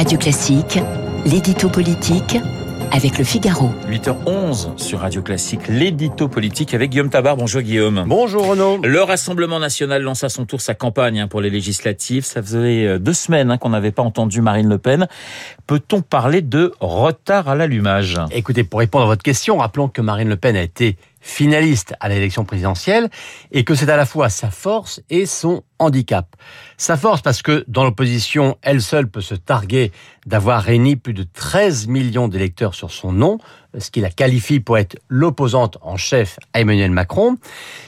Radio Classique, l'édito politique avec le Figaro. 8h11 sur Radio Classique, l'édito politique avec Guillaume Tabar. Bonjour Guillaume. Bonjour Renaud. Le Rassemblement National lance à son tour sa campagne hein, pour les législatives. Ça faisait euh, deux semaines hein, qu'on n'avait pas entendu Marine Le Pen. Peut-on parler de retard à l'allumage? Écoutez, pour répondre à votre question, rappelons que Marine Le Pen a été finaliste à l'élection présidentielle et que c'est à la fois sa force et son handicap. Sa force parce que dans l'opposition, elle seule peut se targuer d'avoir réuni plus de 13 millions d'électeurs sur son nom, ce qui la qualifie pour être l'opposante en chef à Emmanuel Macron,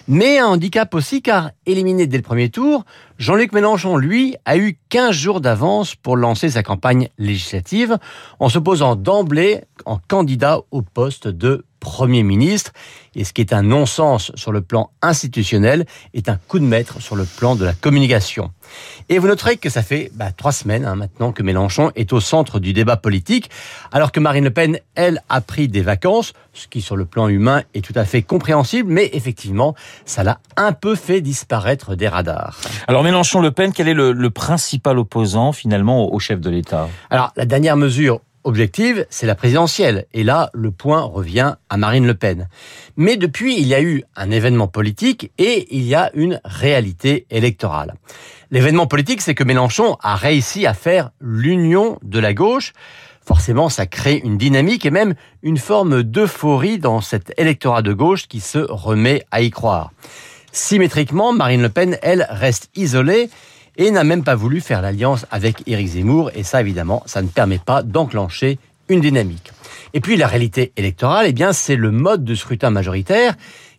mais un handicap aussi car éliminé dès le premier tour, Jean-Luc Mélenchon, lui, a eu 15 jours d'avance pour lancer sa campagne législative en se posant d'emblée en candidat au poste de Premier ministre. Et ce qui est un non-sens sur le plan institutionnel est un coup de maître sur le plan de la communication. Et vous noterez que ça fait bah, trois semaines hein, maintenant que Mélenchon est au centre du débat politique, alors que Marine Le Pen, elle, a pris des vacances, ce qui sur le plan humain est tout à fait compréhensible, mais effectivement, ça l'a un peu fait disparaître des radars. Alors Mélenchon-Le Pen, quel est le, le principal opposant finalement au, au chef de l'État? Alors la dernière mesure objective, c'est la présidentielle. Et là, le point revient à Marine Le Pen. Mais depuis, il y a eu un événement politique et il y a une réalité électorale. L'événement politique, c'est que Mélenchon a réussi à faire l'union de la gauche. Forcément, ça crée une dynamique et même une forme d'euphorie dans cet électorat de gauche qui se remet à y croire. Symétriquement, Marine Le Pen, elle, reste isolée et n'a même pas voulu faire l'alliance avec Éric Zemmour. Et ça, évidemment, ça ne permet pas d'enclencher une dynamique. Et puis la réalité électorale, eh bien, c'est le mode de scrutin majoritaire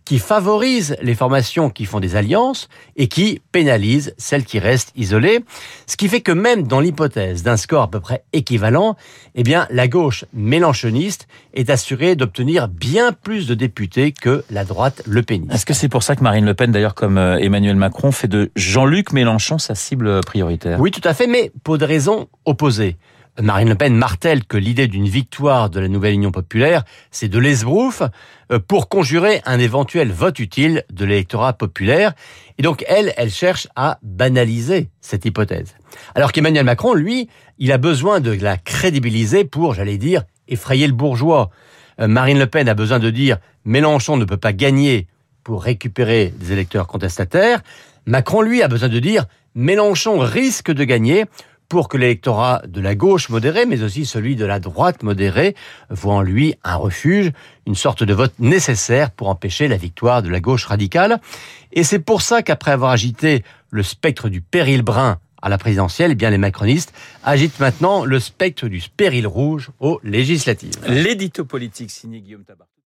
qui favorise les formations qui font des alliances et qui pénalise celles qui restent isolées. Ce qui fait que même dans l'hypothèse d'un score à peu près équivalent, eh bien, la gauche mélanchoniste est assurée d'obtenir bien plus de députés que la droite le péniste. Est-ce que c'est pour ça que Marine Le Pen, d'ailleurs, comme euh, Emmanuel Macron, fait de Jean-Luc Mélenchon sa cible prioritaire? Oui, tout à fait, mais pour des raisons opposées. Marine Le Pen martèle que l'idée d'une victoire de la nouvelle Union populaire, c'est de l'esbrouf euh, pour conjurer un éventuel vote utile de l'électorat populaire. Et donc, elle, elle cherche à banaliser cette hypothèse. Alors qu'Emmanuel Macron, lui, il a besoin de la crédibiliser pour, j'allais dire, effrayer le bourgeois. Euh, Marine Le Pen a besoin de dire Mélenchon ne peut pas gagner pour récupérer des électeurs contestataires. Macron, lui, a besoin de dire Mélenchon risque de gagner pour que l'électorat de la gauche modérée, mais aussi celui de la droite modérée, voit en lui un refuge, une sorte de vote nécessaire pour empêcher la victoire de la gauche radicale. Et c'est pour ça qu'après avoir agité le spectre du péril brun à la présidentielle, eh bien les macronistes agitent maintenant le spectre du péril rouge aux législatives. L'édito politique signé Guillaume Tabar.